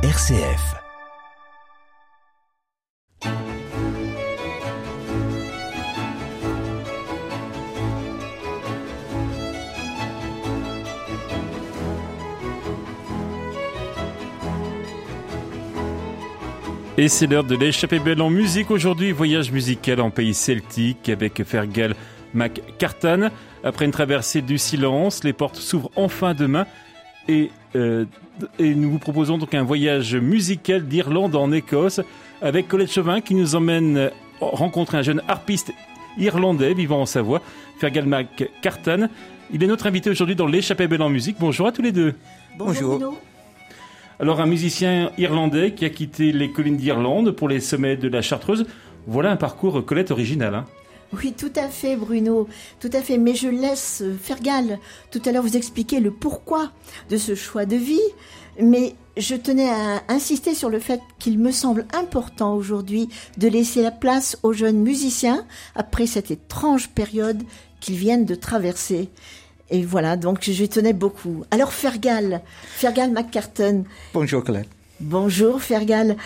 RCF. Et c'est l'heure de l'échappée belle en musique. Aujourd'hui, voyage musical en pays celtique avec Fergal McCartan. Après une traversée du silence, les portes s'ouvrent enfin demain. Et, euh, et nous vous proposons donc un voyage musical d'Irlande en Écosse avec Colette Chauvin qui nous emmène rencontrer un jeune harpiste irlandais vivant en Savoie, Fergal McCartan. Il est notre invité aujourd'hui dans l'échappée belle en musique. Bonjour à tous les deux. Bonjour. Bonjour. Alors un musicien irlandais qui a quitté les collines d'Irlande pour les sommets de la Chartreuse. Voilà un parcours Colette original. Hein oui, tout à fait, Bruno. Tout à fait. Mais je laisse Fergal tout à l'heure vous expliquer le pourquoi de ce choix de vie. Mais je tenais à insister sur le fait qu'il me semble important aujourd'hui de laisser la place aux jeunes musiciens après cette étrange période qu'ils viennent de traverser. Et voilà, donc je tenais beaucoup. Alors Fergal, Fergal McCartan. Bonjour Colette. Bonjour Fergal.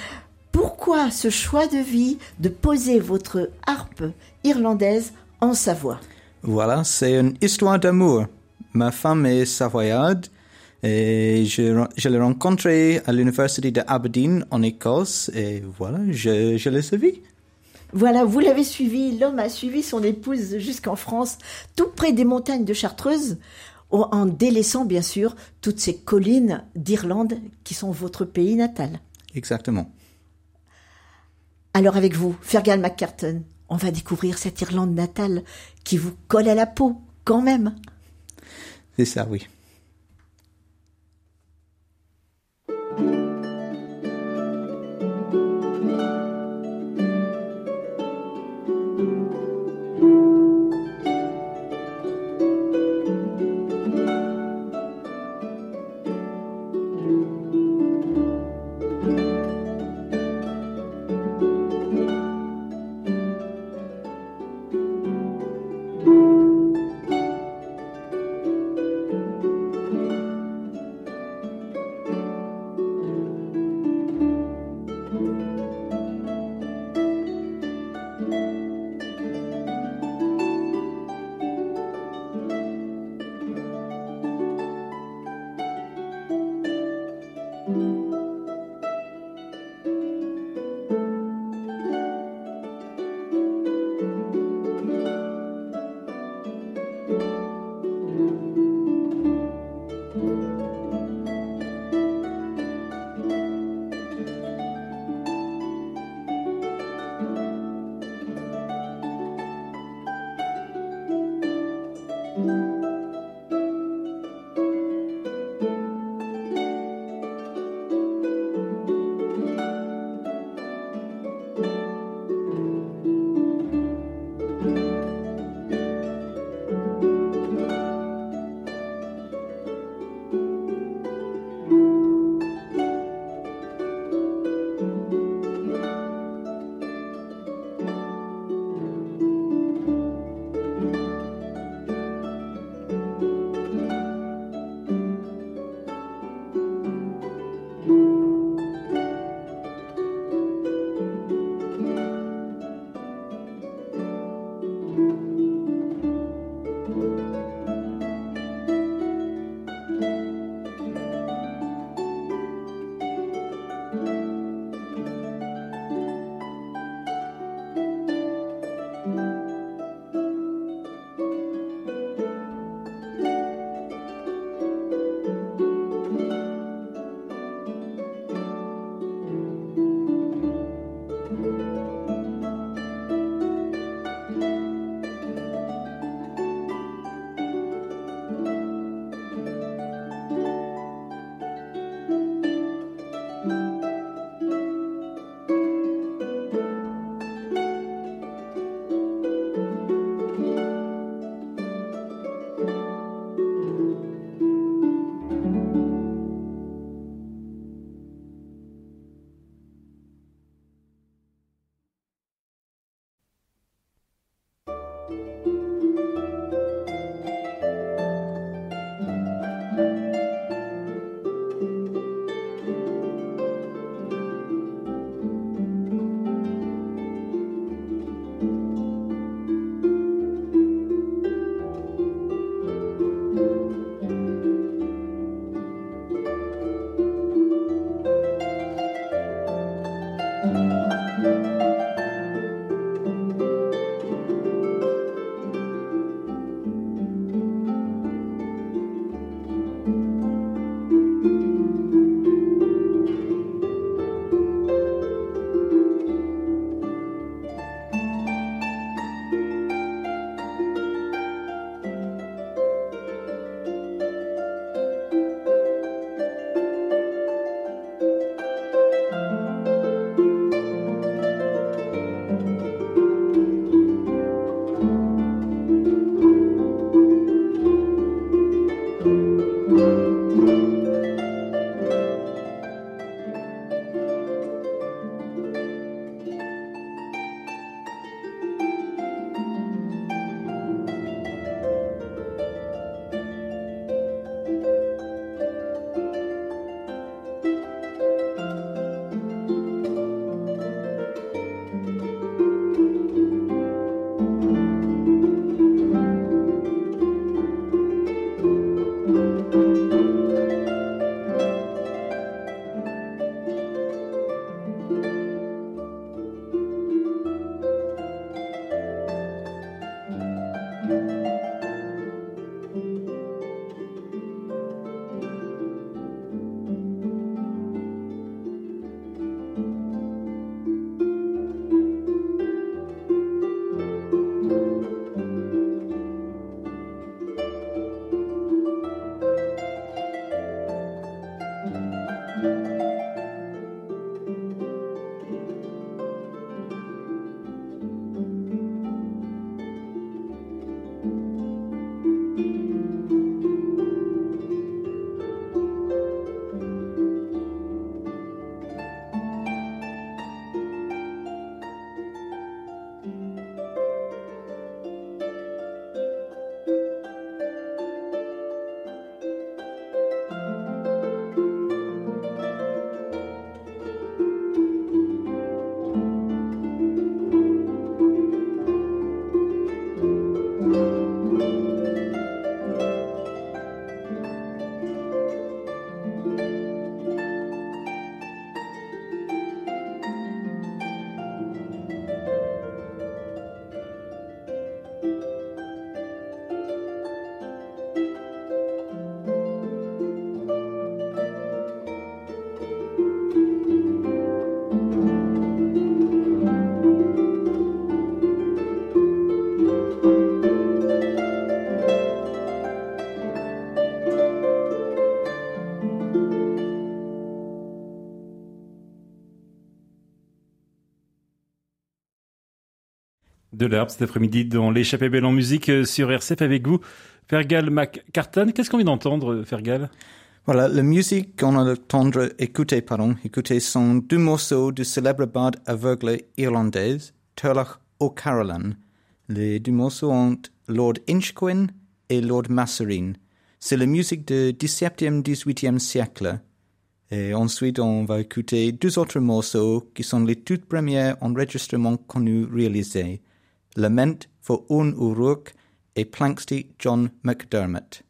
Pourquoi ce choix de vie de poser votre harpe irlandaise en Savoie? Voilà, c'est une histoire d'amour. Ma femme est savoyarde et je, je l'ai rencontrée à l'université d'Aberdeen en Écosse et voilà, je, je l'ai suivi. Voilà, vous l'avez suivi, l'homme a suivi son épouse jusqu'en France, tout près des montagnes de Chartreuse, en délaissant bien sûr toutes ces collines d'Irlande qui sont votre pays natal. Exactement. Alors avec vous, Fergal McCartan, on va découvrir cette Irlande natale qui vous colle à la peau, quand même. C'est ça, oui. De l'herbe cet après-midi dans l'échappée belle en musique euh, sur RCF avec vous. Fergal McCartan, qu'est-ce qu'on vient d'entendre, Fergal? Voilà, la musique qu'on a entendre, écouter, pardon, écouter sont deux morceaux du célèbre bard aveugle irlandaise, Turlough O'Carolan. Les deux morceaux ont Lord Inchquin et Lord Masserine. C'est la musique du XVIIe, XVIIIe siècle. Et ensuite, on va écouter deux autres morceaux qui sont les toutes premiers enregistrements connus réalisés. Lament for Un Uruk et Planxty John McDermott.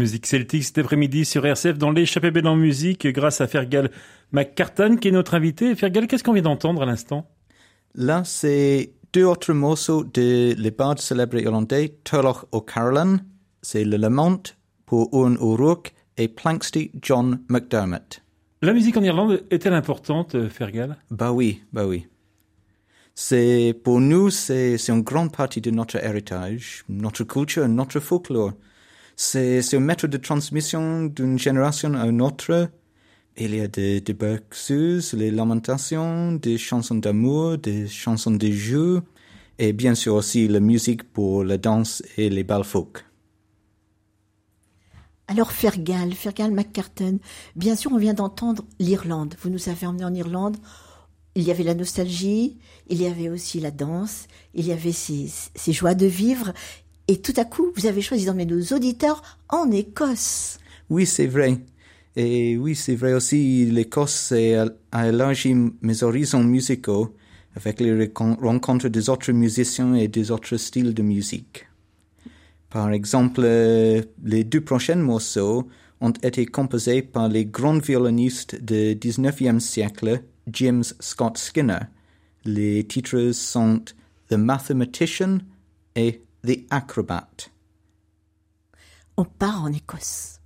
Musique celtique cet après-midi sur RCF dans l'échappée belle en musique grâce à Fergal McCartan qui est notre invité. Fergal, qu'est-ce qu'on vient d'entendre à l'instant? Là, c'est deux autres morceaux de les bardes célèbres irlandais, Turloch O'Carolan, c'est le lament pour Owen O'Rourke et Planksty John McDermott. La musique en Irlande est-elle importante, euh, Fergal? Bah oui, bah oui. C'est, pour nous, c'est, c'est une grande partie de notre héritage, notre culture, notre folklore. C'est, un méthode de transmission d'une génération à une autre. Il y a des, des les lamentations, des chansons d'amour, des chansons de jeu, et bien sûr aussi la musique pour la danse et les bals folk. Alors Fergal, Fergal McCartan, bien sûr on vient d'entendre l'Irlande. Vous nous avez emmenés en Irlande. Il y avait la nostalgie, il y avait aussi la danse, il y avait ces joies de vivre. Et tout à coup, vous avez choisi d'emmener nos auditeurs en Écosse. Oui, c'est vrai. Et oui, c'est vrai aussi, l'Écosse a élargi mes horizons musicaux avec les rencontres des autres musiciens et des autres styles de musique. Par exemple, les deux prochains morceaux ont été composés par les grands violonistes du 19e siècle, James Scott Skinner. Les titres sont The Mathematician et The Acrobat. On part en Écosse.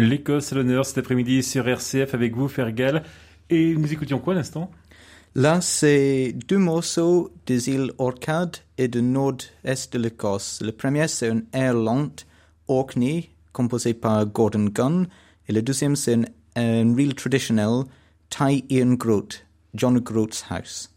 L'Écosse à l'honneur cet après-midi sur RCF avec vous, Fergal. Et nous écoutions quoi à l'instant? Là, c'est deux morceaux des îles Orcades et du nord-est de l'Écosse. Le premier, c'est un air lent, Orkney, composé par Gordon Gunn. Et le deuxième, c'est un, un reel traditionnel, Thai Ian Groot, John Groot's House.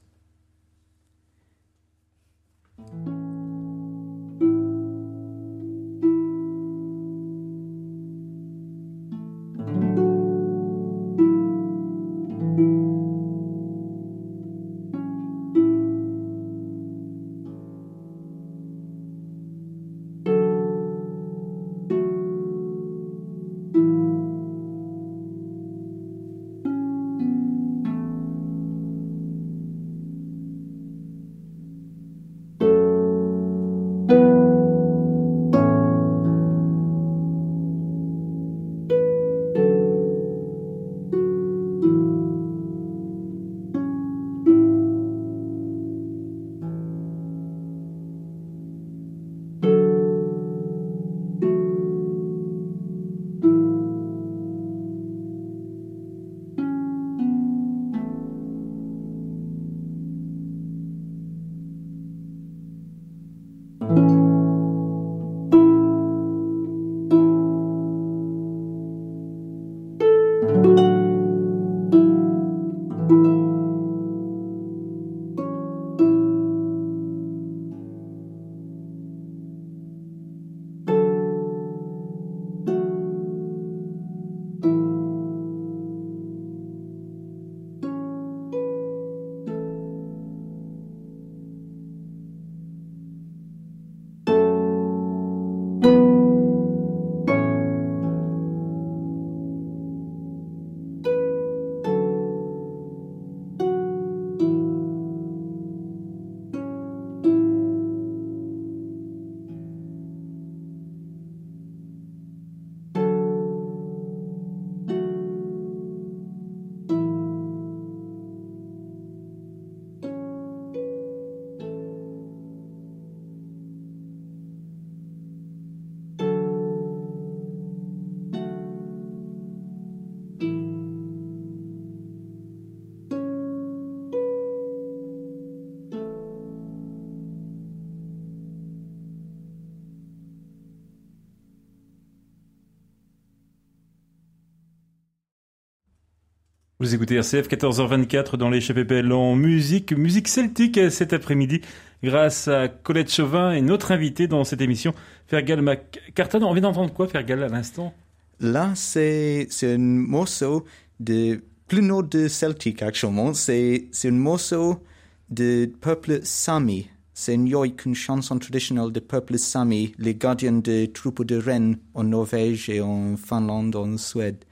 Vous écoutez RCF 14h24 dans l'échappée belle en musique, musique celtique cet après-midi, grâce à Colette Chauvin et notre invité dans cette émission, Fergal McCartan. On vient d'entendre quoi, Fergal, à l'instant? Là, c'est un morceau de plus nord de celtique, actuellement. C'est un morceau de peuple Sami. C'est une yoik, chanson traditionnelle de peuple Sami, les gardiens des troupeaux de rennes en Norvège et en Finlande, en Suède.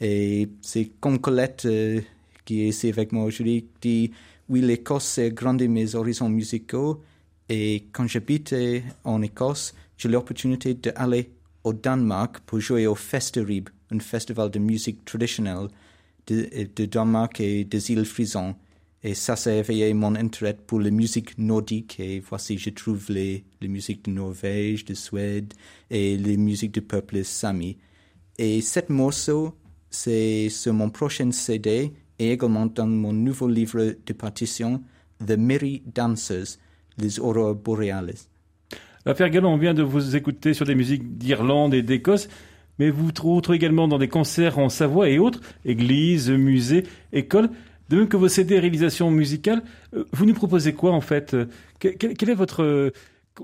Et c'est comme Colette euh, qui est ici avec moi aujourd'hui, dit oui, l'Écosse a grandi mes horizons musicaux. Et quand j'habitais en Écosse, j'ai l'opportunité d'aller au Danemark pour jouer au Festerib, un festival de musique traditionnelle de, de Danemark et des îles Frison. Et ça, ça a éveillé mon intérêt pour la musique nordique. Et voici, je trouve les, les de Norvège, de Suède et les musiques du peuple Sami. Et cet morceau c'est sur mon prochain CD et également dans mon nouveau livre de partition, The Merry Dancers, les aurores boréales. La Galon, on vient de vous écouter sur des musiques d'Irlande et d'Écosse, mais vous trouvez également dans des concerts en Savoie et autres, églises, musées, écoles. De même que vos CD réalisations musicales, euh, vous nous proposez quoi en fait? Quel, est votre euh,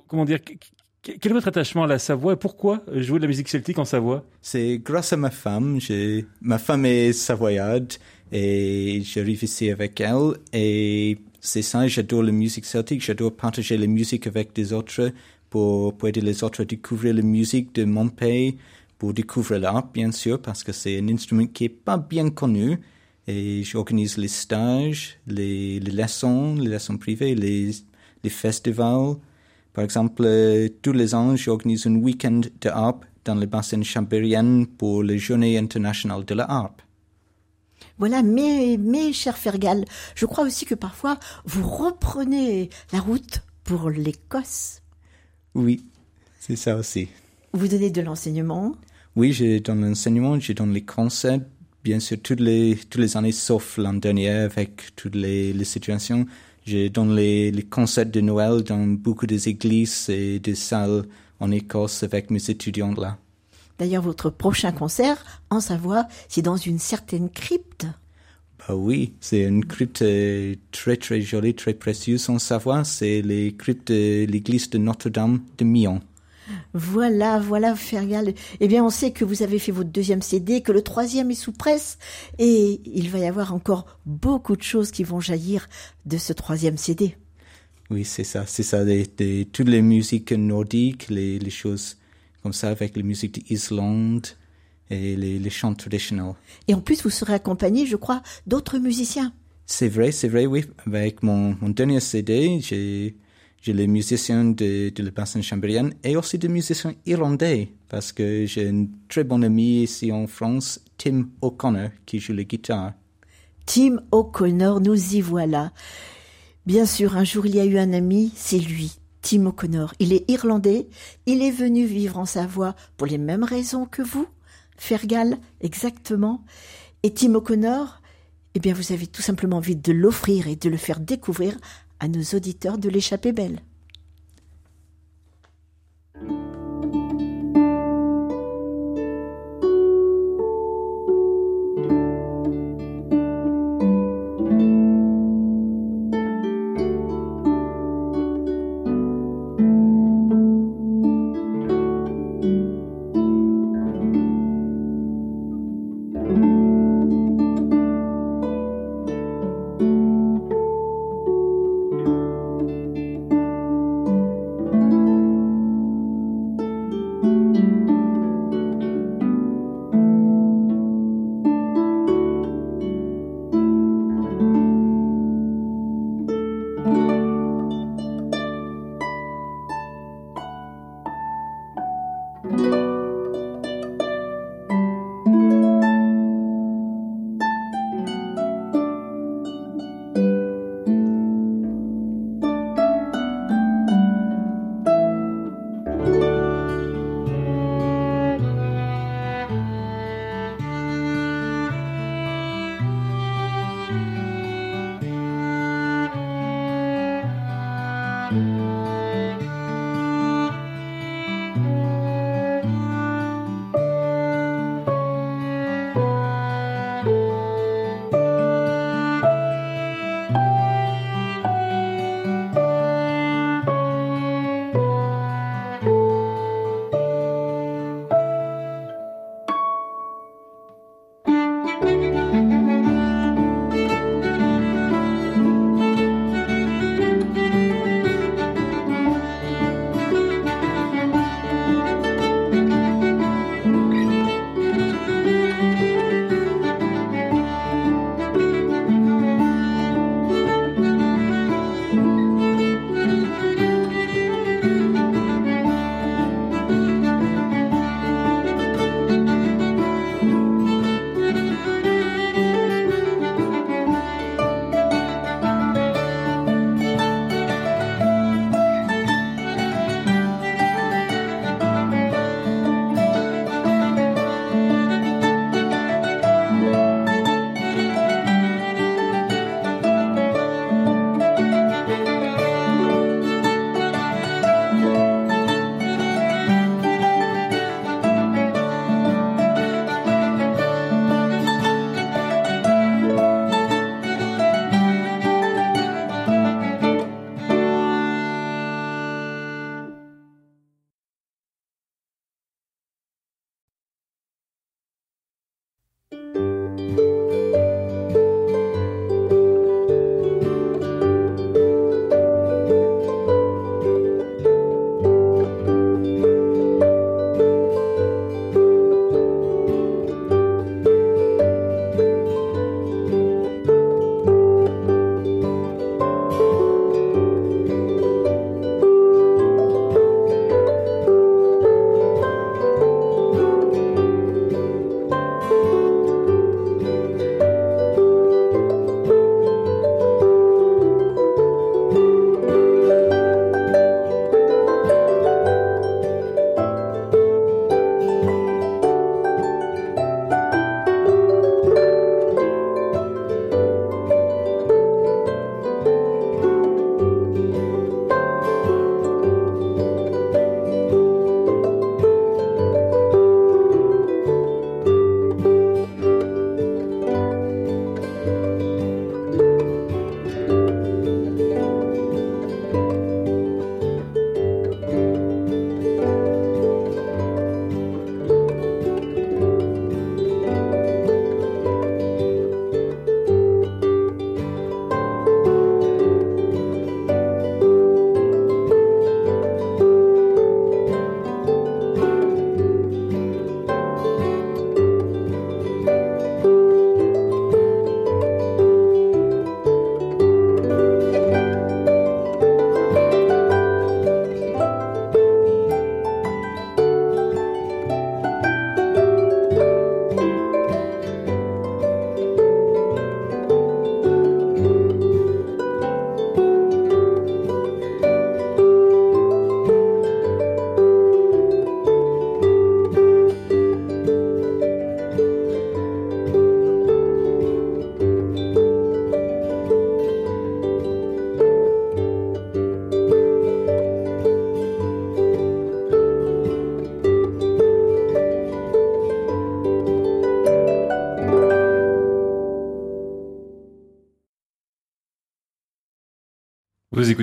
comment dire quel est votre attachement à la Savoie et pourquoi jouer de la musique celtique en Savoie? C'est grâce à ma femme. Ma femme est savoyarde et j'arrive ici avec elle. Et c'est ça, j'adore la musique celtique. J'adore partager la musique avec des autres pour, aider les autres à découvrir la musique de mon pays, pour découvrir l'art, bien sûr, parce que c'est un instrument qui est pas bien connu. Et j'organise les stages, les, leçons, les leçons privées, les festivals. Par exemple, euh, tous les ans, j'organise un week-end de harpe dans le bassin chambérien pour les Journées internationales de la harpe. Voilà, mais, mais, cher Fergal, je crois aussi que parfois vous reprenez la route pour l'Écosse. Oui, c'est ça aussi. Vous donnez de l'enseignement? Oui, je donne l'enseignement, je donne les concerts, bien sûr, toutes les, toutes les années, sauf l'an dernier, avec toutes les, les situations. Je donne les, les concerts de Noël dans beaucoup des églises et des salles en Écosse avec mes étudiants là. D'ailleurs, votre prochain concert en Savoie, c'est dans une certaine crypte. Bah oui, c'est une crypte euh, très très jolie, très précieuse en Savoie. C'est les cryptes de l'église de Notre-Dame de Mion. Voilà, voilà, Fergal. Eh bien, on sait que vous avez fait votre deuxième CD, que le troisième est sous presse, et il va y avoir encore beaucoup de choses qui vont jaillir de ce troisième CD. Oui, c'est ça, c'est ça, des, des- toutes les musiques nordiques, les, les choses comme ça, avec les musiques d'Islande et les, les chants traditionnels. Et en plus, vous serez accompagné, je crois, d'autres musiciens. C'est vrai, c'est vrai, oui. Avec mon, mon dernier CD, j'ai, j'ai les musiciens de, de la bassin chambérienne et aussi des musiciens irlandais, parce que j'ai un très bon ami ici en France, Tim O'Connor, qui joue la guitare. Tim O'Connor, nous y voilà. Bien sûr, un jour il y a eu un ami, c'est lui, Tim O'Connor. Il est irlandais, il est venu vivre en Savoie pour les mêmes raisons que vous, Fergal, exactement. Et Tim O'Connor, eh bien vous avez tout simplement envie de l'offrir et de le faire découvrir à nos auditeurs de l'échappée belle.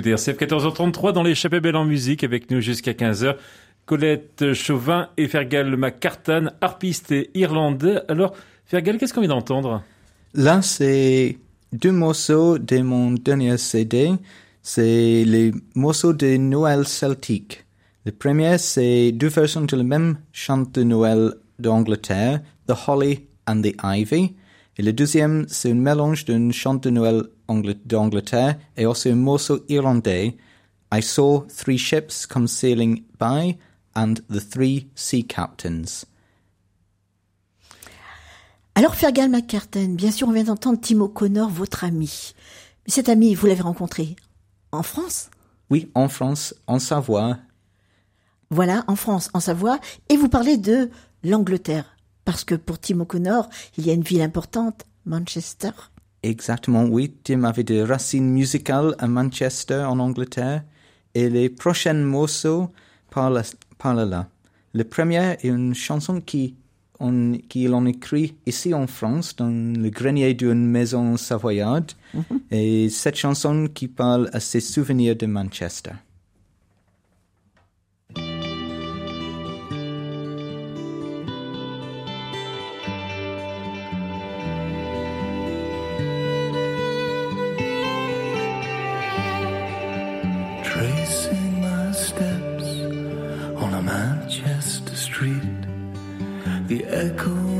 Écoutez RCF 14h33 dans l'échappée belle en musique avec nous jusqu'à 15h. Colette Chauvin et Fergal McCartan, harpiste et irlandais. Alors, Fergal, qu'est-ce qu'on vient d'entendre? Là, c'est deux morceaux de mon dernier CD. C'est les morceaux de Noël celtique. Le premier, c'est deux versions de la même chant de Noël d'Angleterre, The Holly and the Ivy. Et le deuxième, c'est un mélange d'un chant de Noël d'Angleterre et aussi un morceau irlandais, I Saw Three Ships Come Sailing By and the Three Sea Captains. Alors Fergal McCartan, bien sûr on vient d'entendre Tim O'Connor, votre ami. Mais cet ami, vous l'avez rencontré en France? Oui, en France, en Savoie. Voilà, en France, en Savoie. Et vous parlez de l'Angleterre. Parce que pour Tim O'Connor, il y a une ville importante, Manchester. Exactement, oui. Tim avait des racines musicales à Manchester, en Angleterre. Et les prochains morceaux parlent, parlent là. Le premier est une chanson qui on, qu'il en écrit ici en France, dans le grenier d'une maison savoyarde. Mm-hmm. Et cette chanson qui parle à ses souvenirs de Manchester. echo.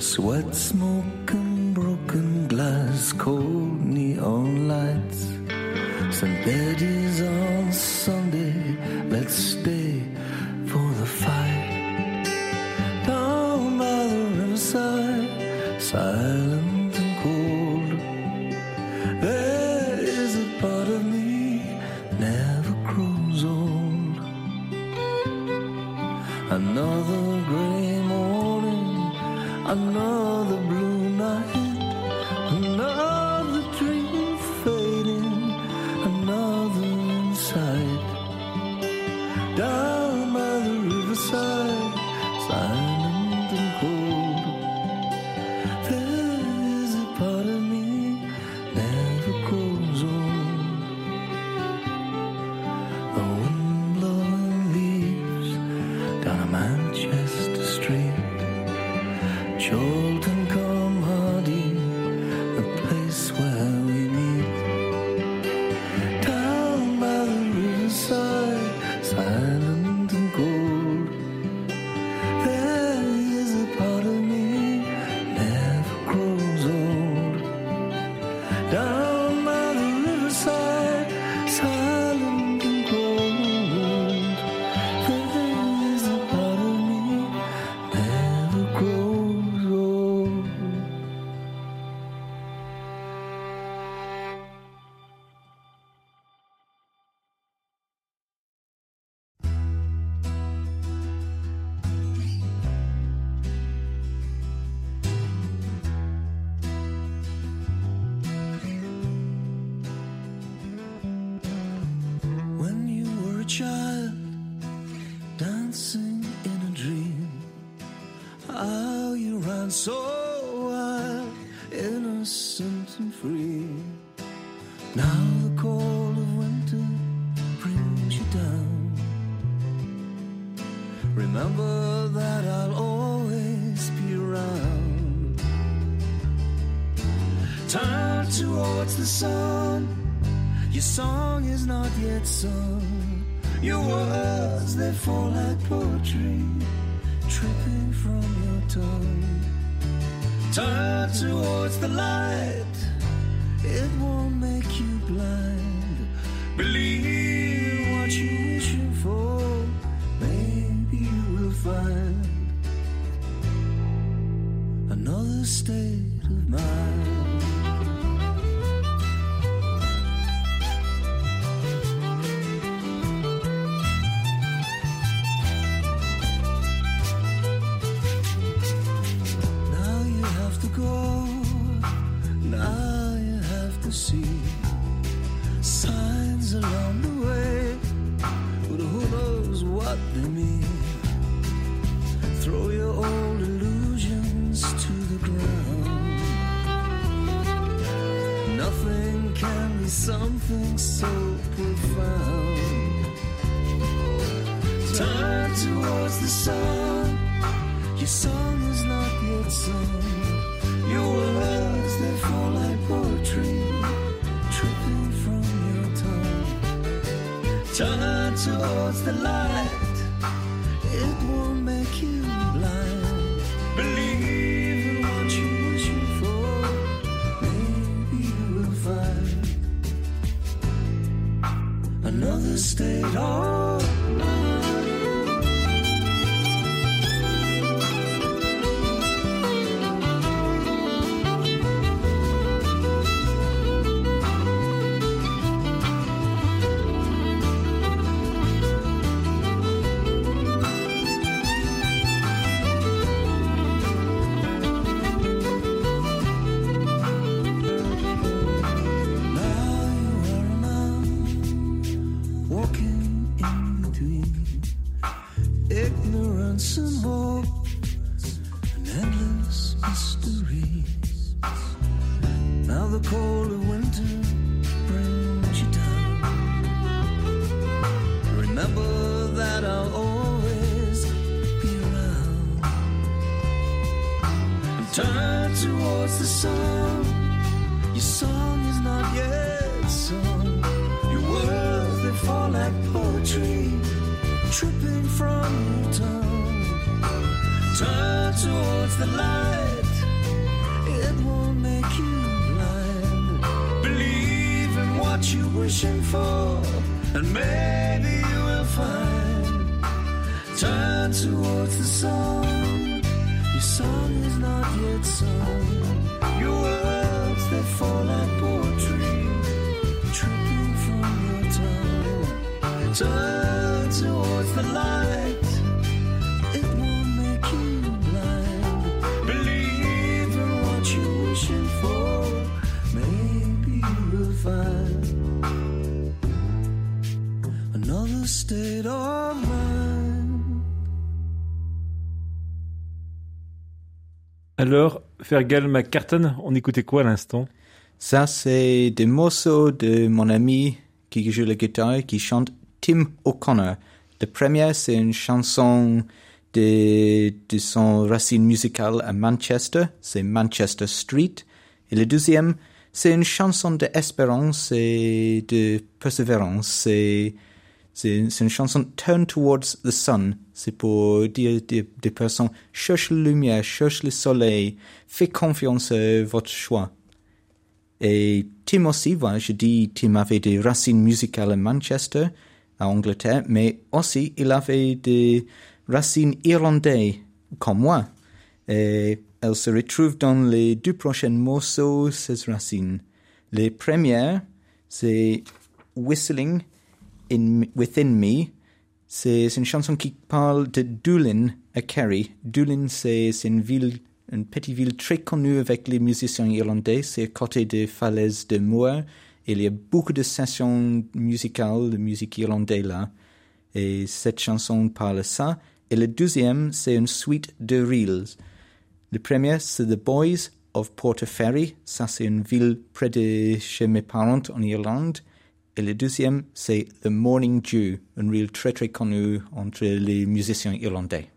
Sweat, smoke, and broken glass, cold neon lights. Betty's song is not yet sung. Your words, they fall like poetry, tripping from your tongue. Turn towards the light, Turn towards the light, it won't make you blind. Believe in what you're wishing for, maybe you will find another state of Alors, Fergal McCartan, on écoutait quoi à l'instant? Ça, c'est des morceaux de mon ami qui joue la guitare et qui chante Tim O'Connor. Le premier, c'est une chanson de, de son racine musicale à Manchester, c'est Manchester Street. Et le deuxième, c'est une chanson d'espérance et de persévérance. C'est, c'est, une chanson Turn Towards the Sun. C'est pour dire des, des personnes, cherche la lumière, cherche le soleil, fais confiance à votre choix. Et Tim aussi, voilà, je dis, Tim avait des racines musicales à Manchester, à Angleterre, mais aussi il avait des racines irlandaises, comme moi. Et elle se retrouve dans les deux prochains morceaux, ces racines. Les premières, c'est Whistling in, Within Me. C'est une chanson qui parle de Doolin à Kerry. Doolin, c'est une ville, une petite ville très connue avec les musiciens irlandais. C'est à côté des falaises de Moher. Il y a beaucoup de sessions musicales de musique irlandaise là. Et cette chanson parle de ça. Et le deuxième, c'est une suite de reels. Le premier, c'est The Boys of Portaferry. Ça, c'est une ville près de chez mes parents en Irlande. Et le deuxième, c'est The Morning Dew, une ville très très connue entre les musiciens irlandais.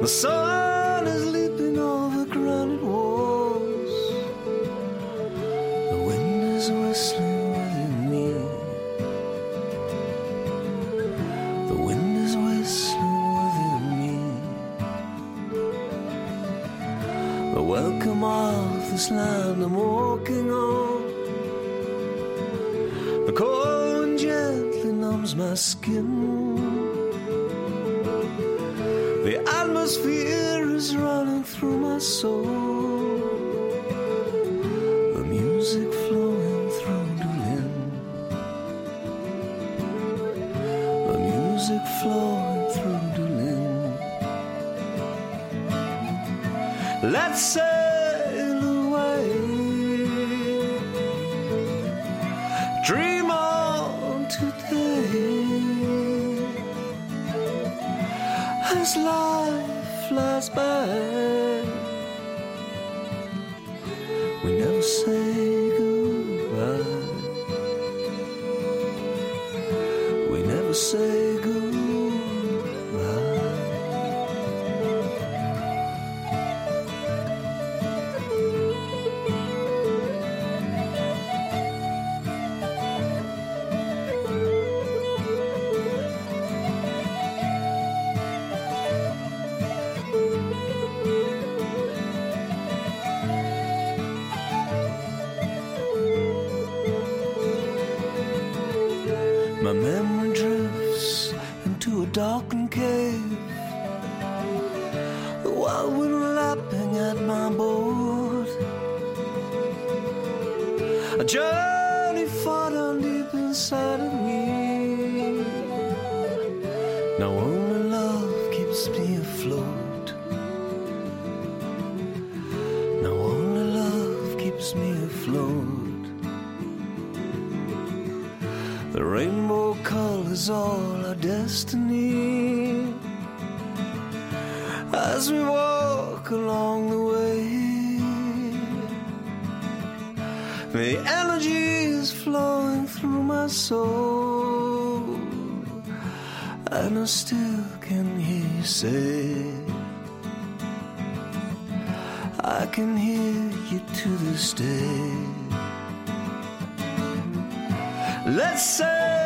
The sun is leaping over granite walls. The wind is whistling within me. The wind is whistling within me. The welcome of this land I'm walking on. The cold wind gently numbs my skin. Atmosphere is running through my soul. The music flowing through Dulin. The music flowing through Dulin. Let's sail darkness. Soul, and I still can hear you say, I can hear you to this day. Let's sail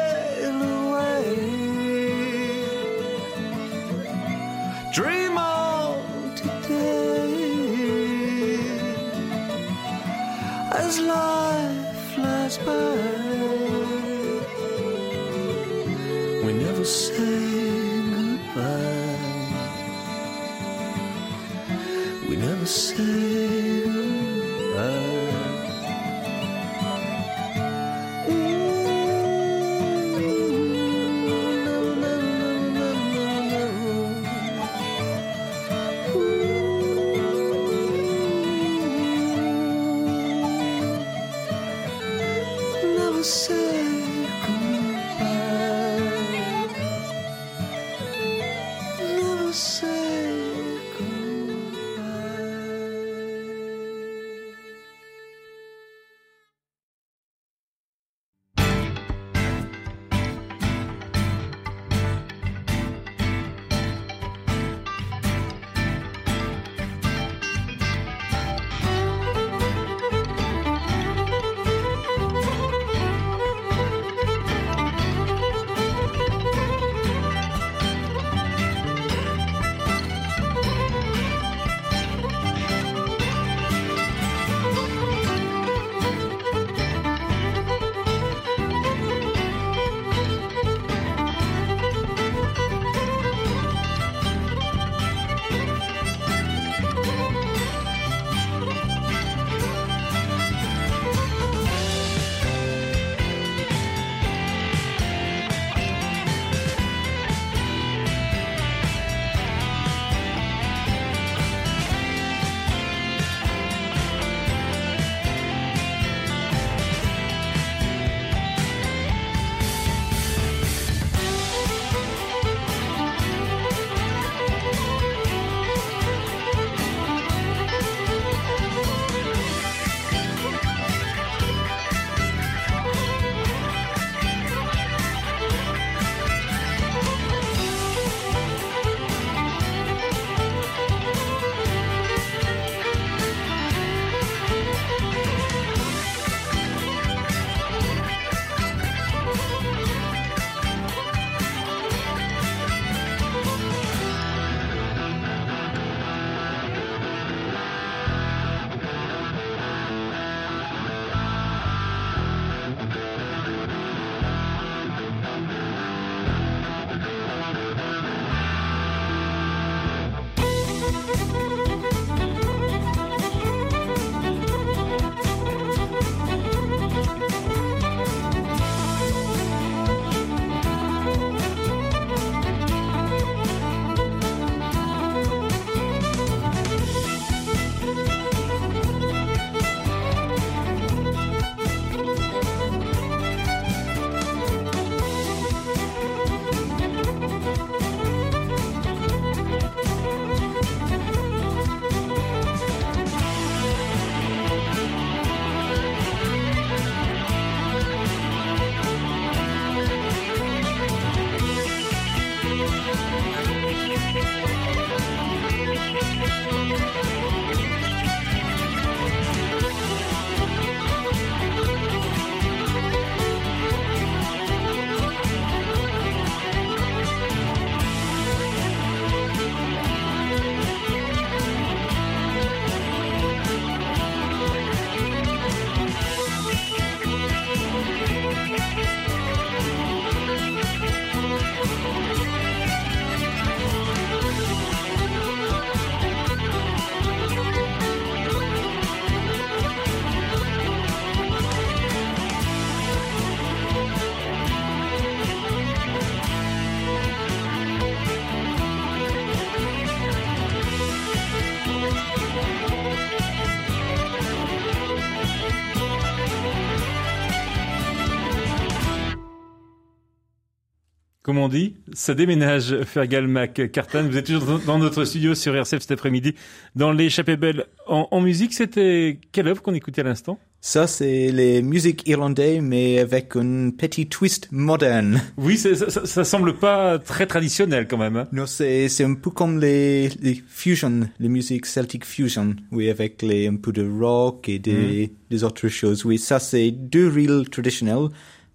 Comme on dit, ça déménage, Fergal McCartan. Vous êtes toujours dans notre studio sur RCF cet après-midi, dans l'échappée belle en, en musique. C'était quelle œuvre qu'on écoutait à l'instant? Ça, c'est les musiques irlandaises, mais avec un petit twist moderne. Oui, ça, ça, ça semble pas très traditionnel quand même. Hein. Non, c'est, c'est un peu comme les, les fusion, les musiques celtic fusion, oui, avec les, un peu de rock et des, des autres choses. Oui, ça, c'est deux reels traditionnels.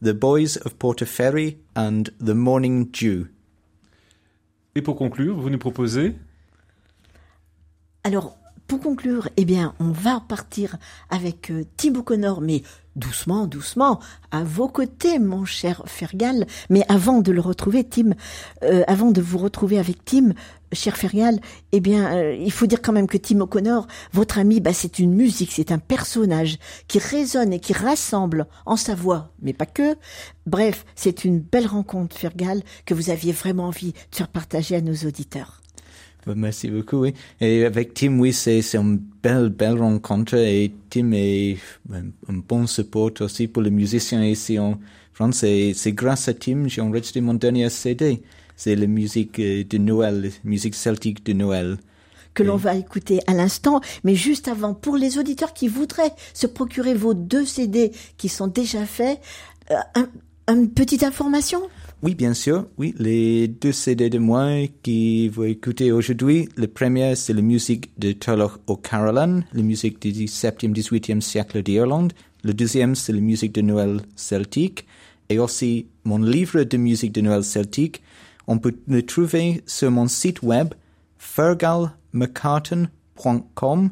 The Boys of Portaferry and The Morning Dew. Et pour conclure, vous nous proposez Alors, pour conclure, eh bien, on va partir avec euh, Tim O'Connor, mais doucement, doucement, à vos côtés, mon cher Fergal. Mais avant de le retrouver, Tim, euh, avant de vous retrouver avec Tim, cher Fergal, eh bien, euh, il faut dire quand même que Tim O'Connor, votre ami, bah, c'est une musique, c'est un personnage qui résonne et qui rassemble en sa voix, mais pas que. Bref, c'est une belle rencontre, Fergal, que vous aviez vraiment envie de faire partager à nos auditeurs. Bah, Merci beaucoup, oui. Et avec Tim, oui, c'est, une belle, belle rencontre et Tim est un, un bon support aussi pour les musiciens ici en France. Et c'est grâce à Tim j'ai enregistré mon dernier CD. C'est la musique euh, de Noël, musique celtique de Noël. que l'on va écouter à l'instant. Mais juste avant, pour les auditeurs qui voudraient se procurer vos deux CD qui sont déjà faits, euh, un, une petite information? Oui, bien sûr. Oui, les deux CD de moi qui vous écoutez aujourd'hui. Le premier, c'est la musique de Turlough O'Carolan, la musique du 17e, 18e siècle d'Irlande. Le deuxième, c'est la musique de Noël celtique. Et aussi mon livre de musique de Noël celtique. On peut le trouver sur mon site web fergalmccartan.com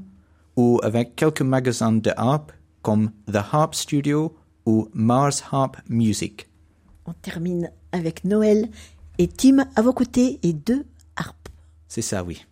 ou avec quelques magasins de harpe comme The Harp Studio ou Mars Harp Music. On termine avec Noël et Tim à vos côtés et deux harpes. C'est ça, oui.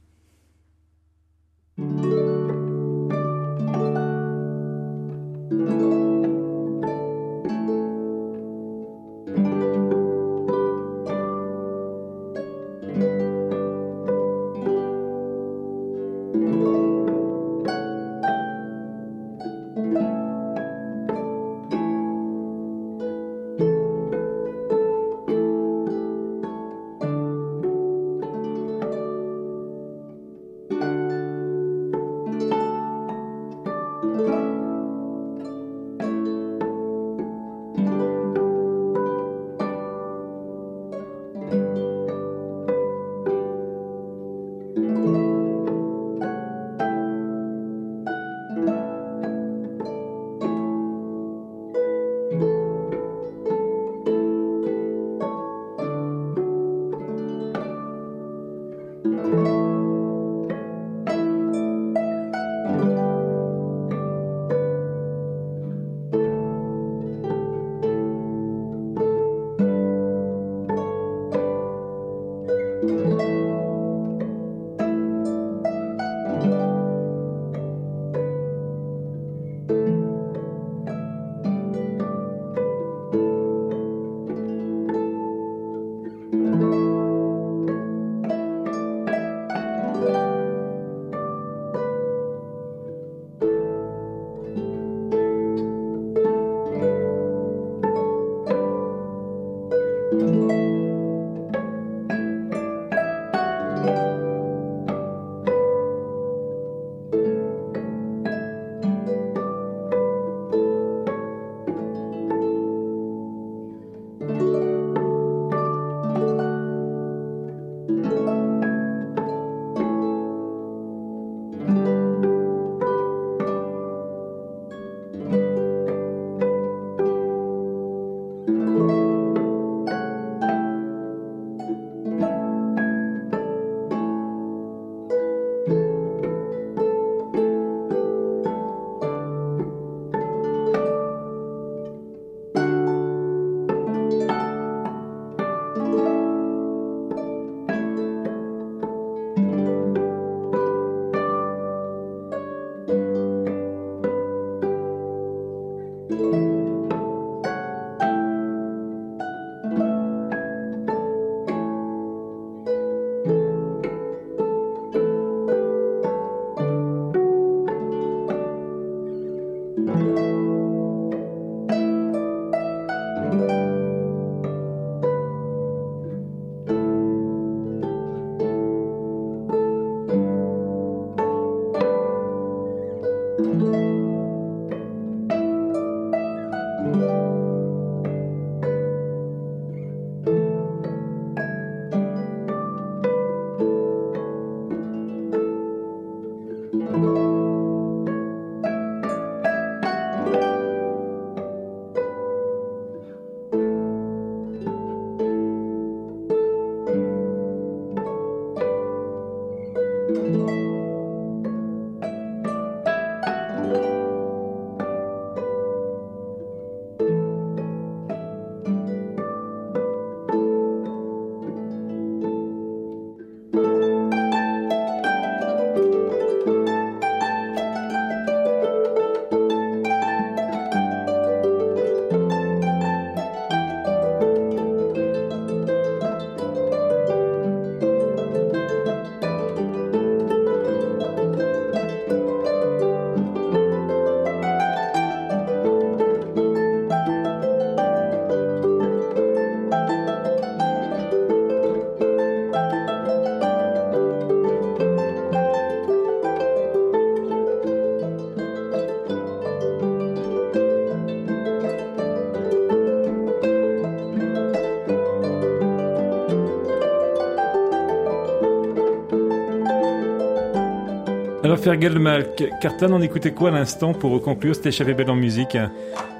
Alors Fergal Malk, Cartan, on écoutait quoi à l'instant pour conclure cette échappée belle en musique?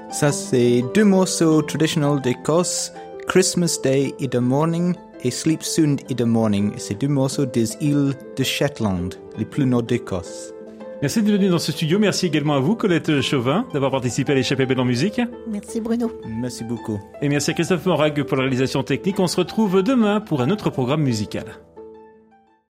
Ça, c'est deux morceaux traditionnels d'Écosse, Christmas Day in the Morning et Sleep Soon in the Morning. C'est deux morceaux des îles de Shetland, les plus nord d'Écosse. Merci de venir dans ce studio. Merci également à vous, Colette Chauvin, d'avoir participé à l'échappée belle en musique. Merci Bruno. Merci beaucoup. Et merci à Christophe Morag pour la réalisation technique. On se retrouve demain pour un autre programme musical.